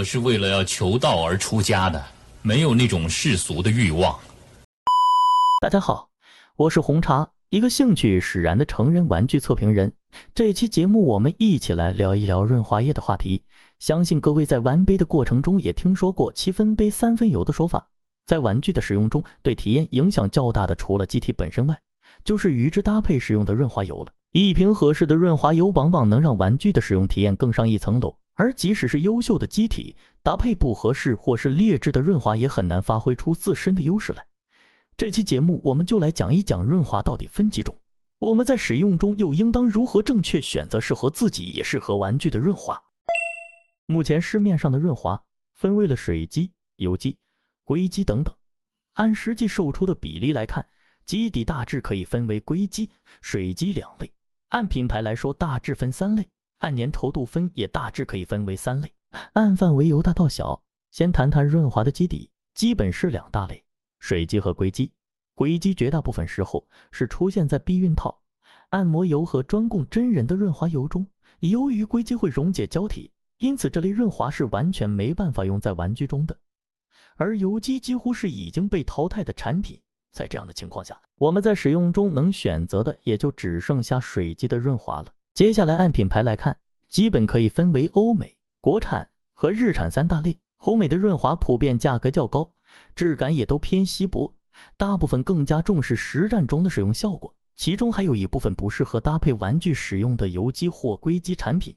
我是为了要求道而出家的，没有那种世俗的欲望。大家好，我是红茶，一个兴趣使然的成人玩具测评人。这期节目我们一起来聊一聊润滑液的话题。相信各位在玩杯的过程中也听说过七分杯三分油的说法。在玩具的使用中，对体验影响较大的，除了机体本身外，就是与之搭配使用的润滑油了。一瓶合适的润滑油，往往能让玩具的使用体验更上一层楼。而即使是优秀的机体，搭配不合适或是劣质的润滑，也很难发挥出自身的优势来。这期节目我们就来讲一讲润滑到底分几种，我们在使用中又应当如何正确选择适合自己也适合玩具的润滑。目前市面上的润滑分为了水基、油基、硅基等等，按实际售出的比例来看，基底大致可以分为硅基、水基两类。按品牌来说，大致分三类；按粘稠度分，也大致可以分为三类。按范围由大到小，先谈谈润滑的基底，基本是两大类：水基和硅基。硅基绝大部分时候是出现在避孕套、按摩油和专供真人的润滑油中。由于硅基会溶解胶体，因此这类润滑是完全没办法用在玩具中的。而油基几乎是已经被淘汰的产品。在这样的情况下，我们在使用中能选择的也就只剩下水基的润滑了。接下来按品牌来看，基本可以分为欧美、国产和日产三大类。欧美的润滑普遍价格较高，质感也都偏稀薄，大部分更加重视实战中的使用效果。其中还有一部分不适合搭配玩具使用的油基或硅基产品，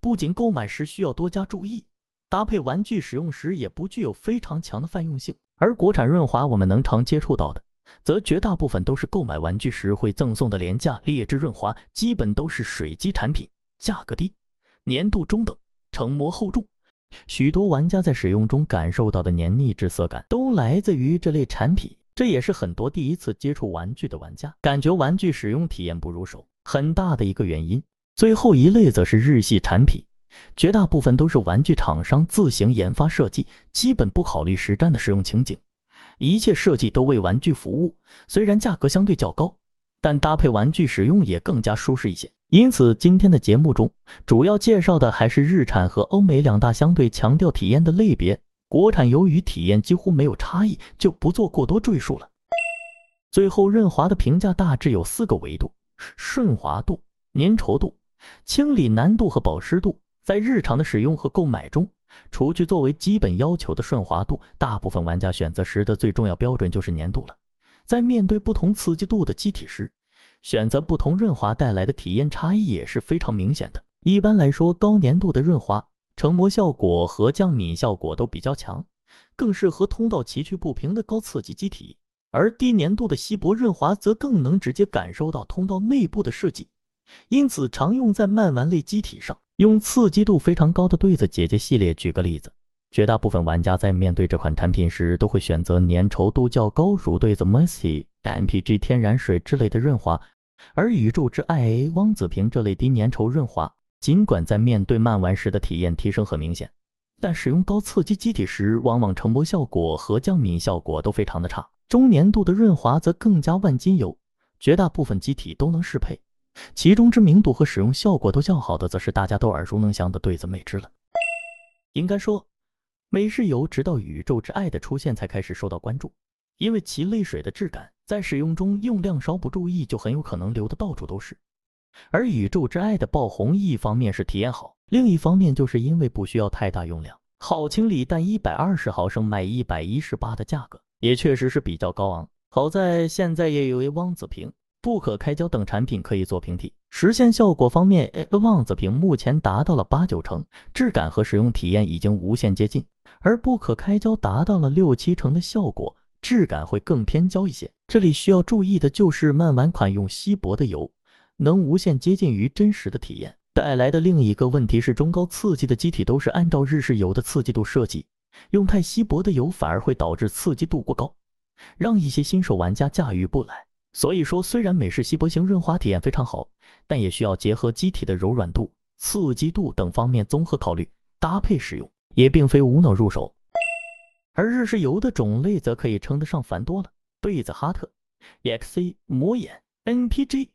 不仅购买时需要多加注意，搭配玩具使用时也不具有非常强的泛用性。而国产润滑我们能常接触到的。则绝大部分都是购买玩具时会赠送的廉价劣质润滑，基本都是水基产品，价格低，粘度中等，成膜厚重。许多玩家在使用中感受到的黏腻滞涩感，都来自于这类产品。这也是很多第一次接触玩具的玩家感觉玩具使用体验不如手很大的一个原因。最后一类则是日系产品，绝大部分都是玩具厂商自行研发设计，基本不考虑实战的使用情景。一切设计都为玩具服务，虽然价格相对较高，但搭配玩具使用也更加舒适一些。因此，今天的节目中主要介绍的还是日产和欧美两大相对强调体验的类别。国产由于体验几乎没有差异，就不做过多赘述了。最后，润滑的评价大致有四个维度：顺滑度、粘稠度、清理难度和保湿度。在日常的使用和购买中。除去作为基本要求的顺滑度，大部分玩家选择时的最重要标准就是粘度了。在面对不同刺激度的机体时，选择不同润滑带来的体验差异也是非常明显的。一般来说，高粘度的润滑成膜效果和降敏效果都比较强，更适合通道崎岖不平的高刺激机体；而低粘度的稀薄润滑则更能直接感受到通道内部的设计，因此常用在慢玩类机体上。用刺激度非常高的对子姐姐系列举个例子，绝大部分玩家在面对这款产品时，都会选择粘稠度较高，如对子 Mercy、MPG 天然水之类的润滑。而宇宙之爱汪子平这类低粘稠润滑，尽管在面对慢玩时的体验提升很明显，但使用高刺激机体时，往往成膜效果和降敏效果都非常的差。中粘度的润滑则更加万金油，绝大部分机体都能适配。其中知名度和使用效果都较好的，则是大家都耳熟能详的对子美汁了。应该说，美式油直到宇宙之爱的出现才开始受到关注，因为其泪水的质感，在使用中用量稍不注意就很有可能流的到处都是。而宇宙之爱的爆红，一方面是体验好，另一方面就是因为不需要太大用量，好清理，但一百二十毫升卖一百一十八的价格，也确实是比较高昂。好在现在也有一汪子平。不可开胶等产品可以做平替，实现效果方面，望子屏目前达到了八九成，质感和使用体验已经无限接近，而不可开胶达到了六七成的效果，质感会更偏胶一些。这里需要注意的就是慢玩款用稀薄的油，能无限接近于真实的体验。带来的另一个问题是，中高刺激的机体都是按照日式油的刺激度设计，用太稀薄的油反而会导致刺激度过高，让一些新手玩家驾驭不来。所以说，虽然美式稀薄型润滑体验非常好，但也需要结合机体的柔软度、刺激度等方面综合考虑搭配使用，也并非无脑入手。而日式油的种类则可以称得上繁多了，贝子哈特、EXC、魔眼、NPG，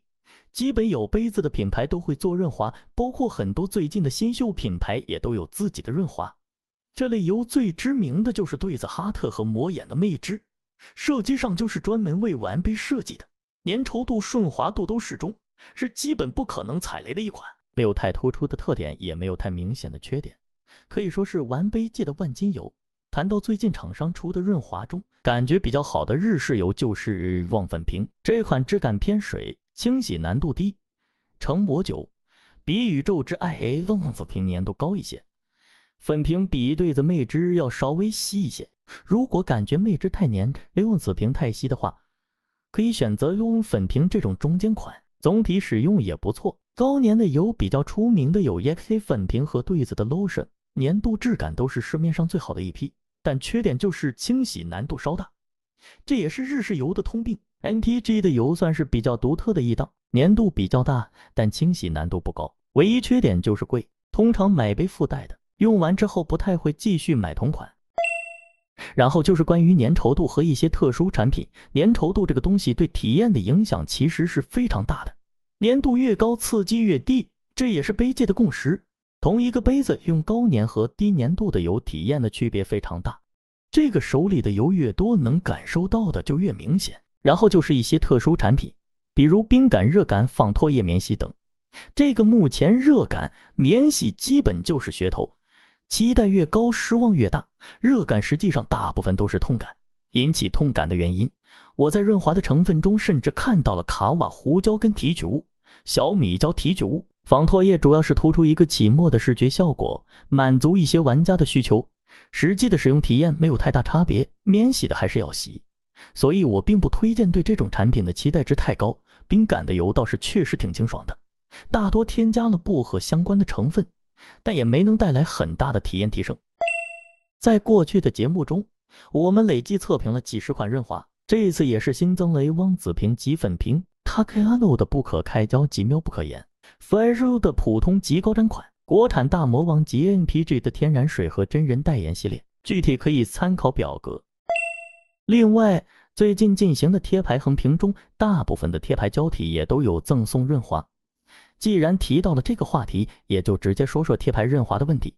基本有杯子的品牌都会做润滑，包括很多最近的新秀品牌也都有自己的润滑。这类油最知名的就是对子哈特和魔眼的魅之，设计上就是专门为完杯设计的，粘稠度、顺滑度都适中，是基本不可能踩雷的一款。没有太突出的特点，也没有太明显的缺点，可以说是完杯界的万金油。谈到最近厂商出的润滑中，感觉比较好的日式油就是旺粉瓶，这款质感偏水，清洗难度低，成膜久，比宇宙之爱旺粉瓶粘度高一些。粉瓶比一对子魅汁要稍微稀一些。如果感觉魅汁太黏，用子瓶太稀的话，可以选择用粉瓶这种中间款，总体使用也不错。高粘的油比较出名的有 EXA 粉瓶和对子的 Lotion，粘度质感都是市面上最好的一批，但缺点就是清洗难度稍大，这也是日式油的通病。NTG 的油算是比较独特的一档，粘度比较大，但清洗难度不高，唯一缺点就是贵，通常买杯附带的。用完之后不太会继续买同款。然后就是关于粘稠度和一些特殊产品，粘稠度这个东西对体验的影响其实是非常大的，粘度越高刺激越低，这也是杯界的共识。同一个杯子用高粘和低粘度的油，体验的区别非常大。这个手里的油越多，能感受到的就越明显。然后就是一些特殊产品，比如冰感、热感、仿唾液免洗等。这个目前热感免洗基本就是噱头。期待越高，失望越大。热感实际上大部分都是痛感，引起痛感的原因，我在润滑的成分中甚至看到了卡瓦胡椒根提取物、小米椒提取物。仿唾液主要是突出一个起沫的视觉效果，满足一些玩家的需求。实际的使用体验没有太大差别，免洗的还是要洗，所以我并不推荐对这种产品的期待值太高。冰感的油倒是确实挺清爽的，大多添加了薄荷相关的成分。但也没能带来很大的体验提升。在过去的节目中，我们累计测评了几十款润滑，这一次也是新增了汪子瓶及粉瓶、Takano 的不可开交极妙不可言、Fresh 的普通极高粘款、国产大魔王及 NPG 的天然水和真人代言系列，具体可以参考表格。另外，最近进行的贴牌横屏中，大部分的贴牌胶体也都有赠送润滑。既然提到了这个话题，也就直接说说贴牌润滑的问题。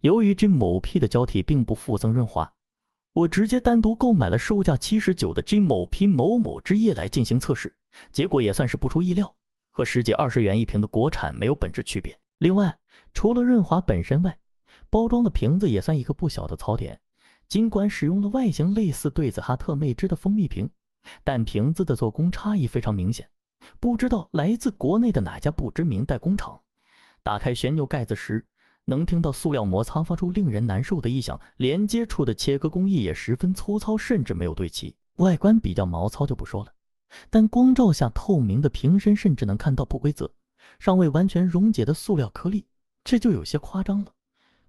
由于这某 P 的胶体并不附赠润滑，我直接单独购买了售价七十九的 G 某 P 某某之液来进行测试，结果也算是不出意料，和十几二十元一瓶的国产没有本质区别。另外，除了润滑本身外，包装的瓶子也算一个不小的槽点。尽管使用了外形类似对子哈特魅汁的蜂蜜瓶，但瓶子的做工差异非常明显。不知道来自国内的哪家不知名代工厂。打开旋钮盖子时，能听到塑料摩擦发出令人难受的异响。连接处的切割工艺也十分粗糙，甚至没有对齐。外观比较毛糙就不说了，但光照下透明的瓶身，甚至能看到不规则、尚未完全溶解的塑料颗粒，这就有些夸张了。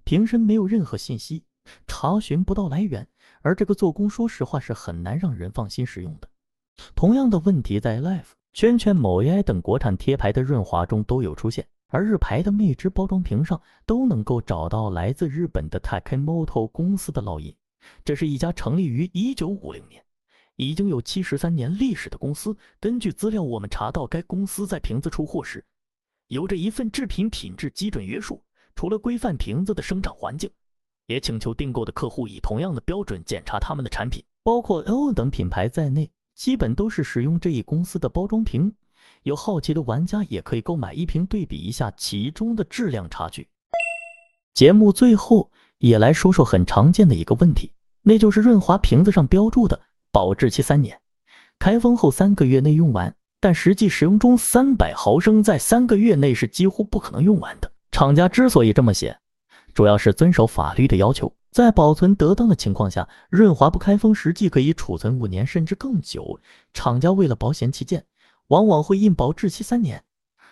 瓶身没有任何信息，查询不到来源，而这个做工，说实话是很难让人放心使用的。同样的问题在 Life。圈圈、某 AI 等国产贴牌的润滑中都有出现，而日牌的蜜汁包装瓶上都能够找到来自日本的 Takimoto 公司的烙印。这是一家成立于1950年、已经有73年历史的公司。根据资料，我们查到该公司在瓶子出货时，有着一份制品品质基准约束。除了规范瓶子的生长环境，也请求订购的客户以同样的标准检查他们的产品，包括 L 等品牌在内。基本都是使用这一公司的包装瓶，有好奇的玩家也可以购买一瓶对比一下其中的质量差距。节目最后也来说说很常见的一个问题，那就是润滑瓶子上标注的保质期三年，开封后三个月内用完，但实际使用中三百毫升在三个月内是几乎不可能用完的。厂家之所以这么写，主要是遵守法律的要求。在保存得当的情况下，润滑不开封实际可以储存五年甚至更久。厂家为了保险起见，往往会印保质期三年，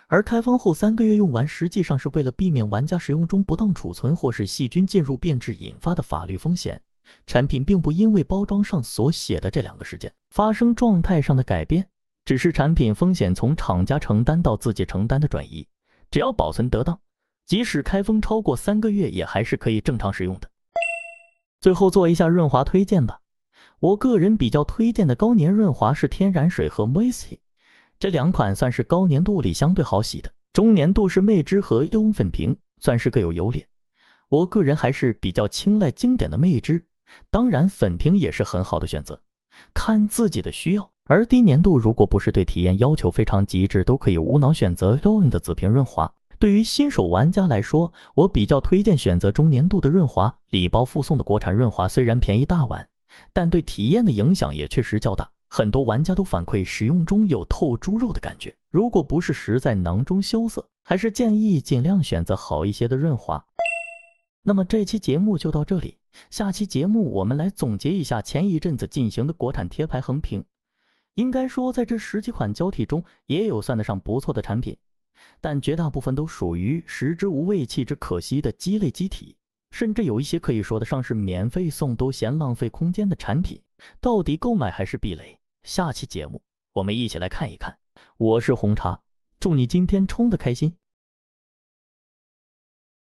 而开封后三个月用完，实际上是为了避免玩家使用中不当储存或是细菌进入变质引发的法律风险。产品并不因为包装上所写的这两个时间发生状态上的改变，只是产品风险从厂家承担到自己承担的转移。只要保存得当，即使开封超过三个月，也还是可以正常使用的。最后做一下润滑推荐吧，我个人比较推荐的高粘润滑是天然水和 Moisty，这两款算是高粘度里相对好洗的，中粘度是魅之和优粉瓶，算是各有优劣。我个人还是比较青睐经典的魅之，当然粉瓶也是很好的选择，看自己的需要。而低粘度如果不是对体验要求非常极致，都可以无脑选择 l o w n 的紫瓶润滑。对于新手玩家来说，我比较推荐选择中年度的润滑，礼包附送的国产润滑虽然便宜大碗，但对体验的影响也确实较大。很多玩家都反馈使用中有透猪肉的感觉，如果不是实在囊中羞涩，还是建议尽量选择好一些的润滑。那么这期节目就到这里，下期节目我们来总结一下前一阵子进行的国产贴牌横评。应该说，在这十几款胶体中，也有算得上不错的产品，但绝大部分都属于食之无味，弃之可惜的鸡肋机体，甚至有一些可以说得上是免费送都嫌浪费空间的产品。到底购买还是避雷？下期节目我们一起来看一看。我是红茶，祝你今天冲的开心。